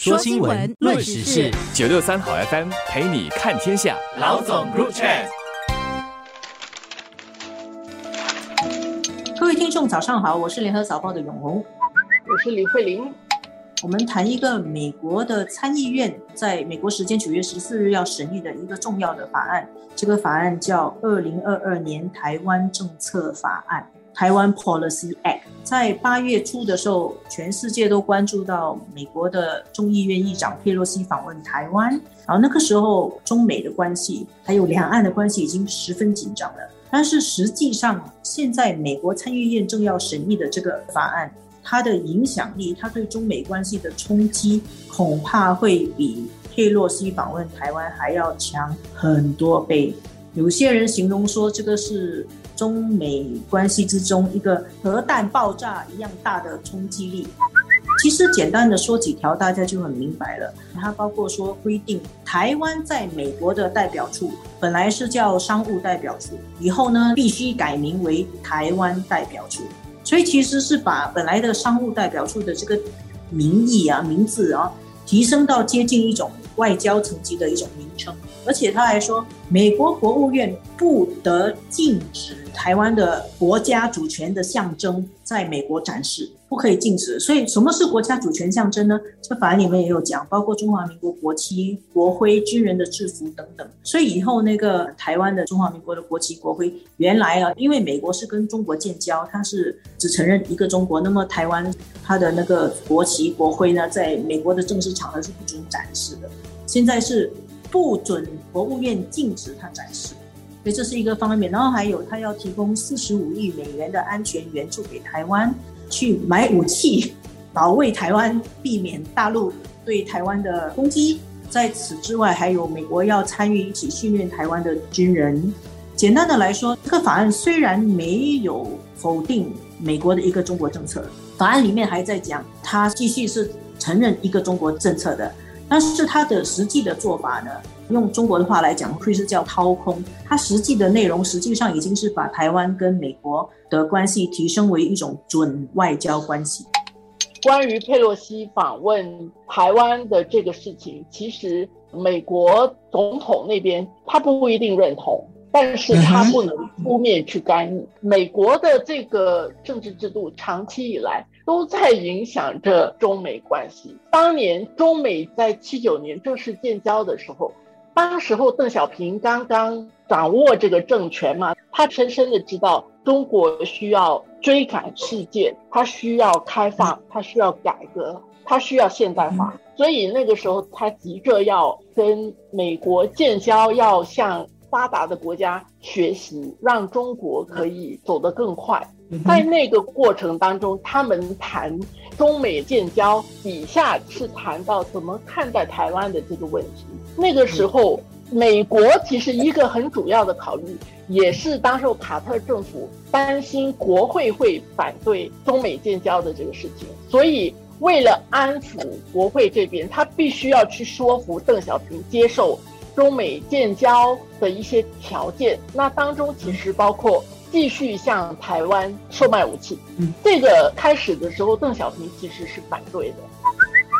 说新闻，论时事，九六三好 FM 陪你看天下。老总 Group Chat，各位听众早上好，我是联合早报的永红，我是李慧玲。我们谈一个美国的参议院在美国时间九月十四日要审议的一个重要的法案，这个法案叫《二零二二年台湾政策法案》。台湾 Policy Act 在八月初的时候，全世界都关注到美国的众议院议长佩洛西访问台湾，然后那个时候中美的关系还有两岸的关系已经十分紧张了。但是实际上，现在美国参议院正要审议的这个法案，它的影响力，它对中美关系的冲击，恐怕会比佩洛西访问台湾还要强很多倍。有些人形容说，这个是。中美关系之中，一个核弹爆炸一样大的冲击力。其实简单的说几条，大家就很明白了。它包括说规定，台湾在美国的代表处本来是叫商务代表处，以后呢必须改名为台湾代表处。所以其实是把本来的商务代表处的这个名义啊、名字啊，提升到接近一种外交层级的一种名称。而且他还说，美国国务院不得禁止。台湾的国家主权的象征在美国展示，不可以禁止。所以，什么是国家主权象征呢？这法案里面也有讲，包括中华民国国旗、国徽、军人的制服等等。所以以后那个台湾的中华民国的国旗、国徽，原来啊，因为美国是跟中国建交，它是只承认一个中国，那么台湾它的那个国旗、国徽呢，在美国的正式场合是不准展示的。现在是不准国务院禁止它展示。所以这是一个方面，然后还有他要提供四十五亿美元的安全援助给台湾，去买武器，保卫台湾，避免大陆对台湾的攻击。在此之外，还有美国要参与一起训练台湾的军人。简单的来说，这个法案虽然没有否定美国的一个中国政策，法案里面还在讲，它继续是承认一个中国政策的，但是它的实际的做法呢？用中国的话来讲，会是叫掏空。它实际的内容实际上已经是把台湾跟美国的关系提升为一种准外交关系。关于佩洛西访问台湾的这个事情，其实美国总统那边他不一定认同，但是他不能出面去干预。美国的这个政治制度长期以来都在影响着中美关系。当年中美在七九年正式建交的时候。当时候邓小平刚刚掌握这个政权嘛，他深深的知道中国需要追赶世界，他需要开放，他需要改革，他需要现代化，所以那个时候他急着要跟美国建交，要向发达的国家学习，让中国可以走得更快。在那个过程当中，他们谈中美建交，底下是谈到怎么看待台湾的这个问题。那个时候，美国其实一个很主要的考虑，也是当时候卡特政府担心国会会反对中美建交的这个事情，所以为了安抚国会这边，他必须要去说服邓小平接受中美建交的一些条件。那当中其实包括继续向台湾售卖武器。嗯这个开始的时候，邓小平其实是反对的。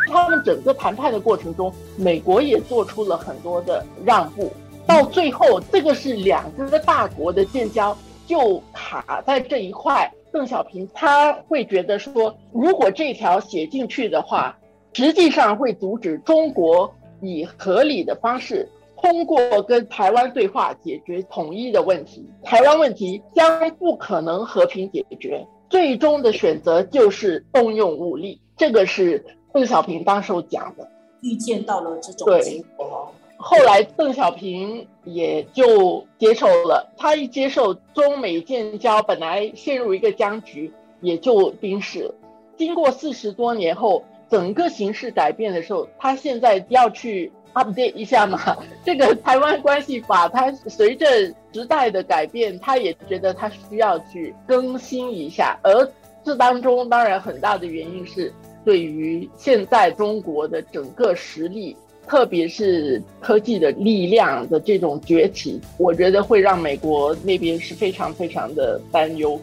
他们整个谈判的过程中，美国也做出了很多的让步，到最后，这个是两个大国的建交就卡在这一块。邓小平他会觉得说，如果这条写进去的话，实际上会阻止中国以合理的方式通过跟台湾对话解决统一的问题，台湾问题将不可能和平解决，最终的选择就是动用武力。这个是。邓小平当时讲的，预见到了这种结果。后来邓小平也就接受了，他一接受中美建交，本来陷入一个僵局，也就冰释了。经过四十多年后，整个形势改变的时候，他现在要去 update 一下嘛？这个台湾关系法，它随着时代的改变，他也觉得他需要去更新一下。而这当中，当然很大的原因是。对于现在中国的整个实力，特别是科技的力量的这种崛起，我觉得会让美国那边是非常非常的担忧。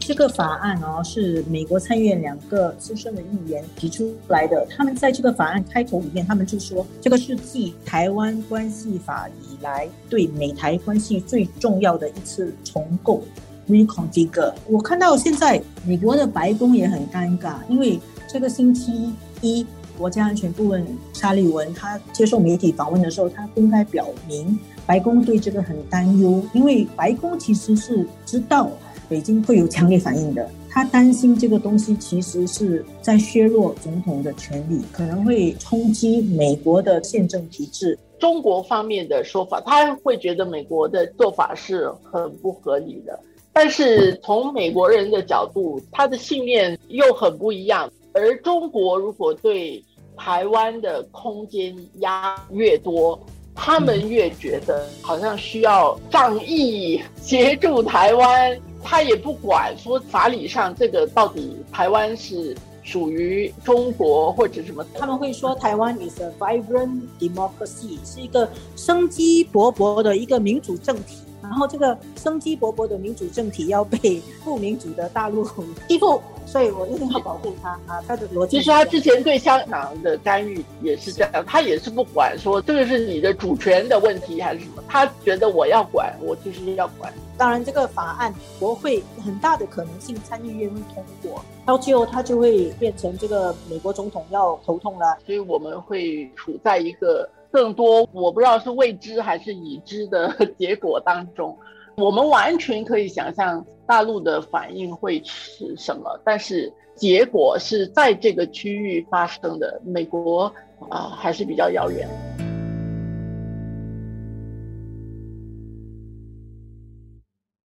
这个法案哦，是美国参议院两个资深的议员提出来的。他们在这个法案开头里面，他们就说，这个是继《台湾关系法》以来对美台关系最重要的一次重构 （reconfigure）。我看到现在美国的白宫也很尴尬，因为这个星期一，国家安全顾问沙利文他接受媒体访问的时候，他公开表明，白宫对这个很担忧，因为白宫其实是知道。北京会有强烈反应的，他担心这个东西其实是在削弱总统的权利，可能会冲击美国的宪政体制。中国方面的说法，他会觉得美国的做法是很不合理的，但是从美国人的角度，他的信念又很不一样。而中国如果对台湾的空间压越多，他们越觉得好像需要仗义协助台湾。他也不管说法理上这个到底台湾是属于中国或者什么，他们会说台湾 is a vibrant democracy，是一个生机勃勃的一个民主政体。然后这个生机勃勃的民主政体要被不民主的大陆欺负，所以我一定要保护他啊！他的逻辑。其实他之前对香港的干预也是这样，他也是不管说这个是你的主权的问题还是什么，他觉得我要管，我就是要管。当然，这个法案国会很大的可能性参议院会通过，到最后他就会变成这个美国总统要头痛了。所以我们会处在一个。更多我不知道是未知还是已知的结果当中，我们完全可以想象大陆的反应会是什么，但是结果是在这个区域发生的，美国啊还是比较遥远。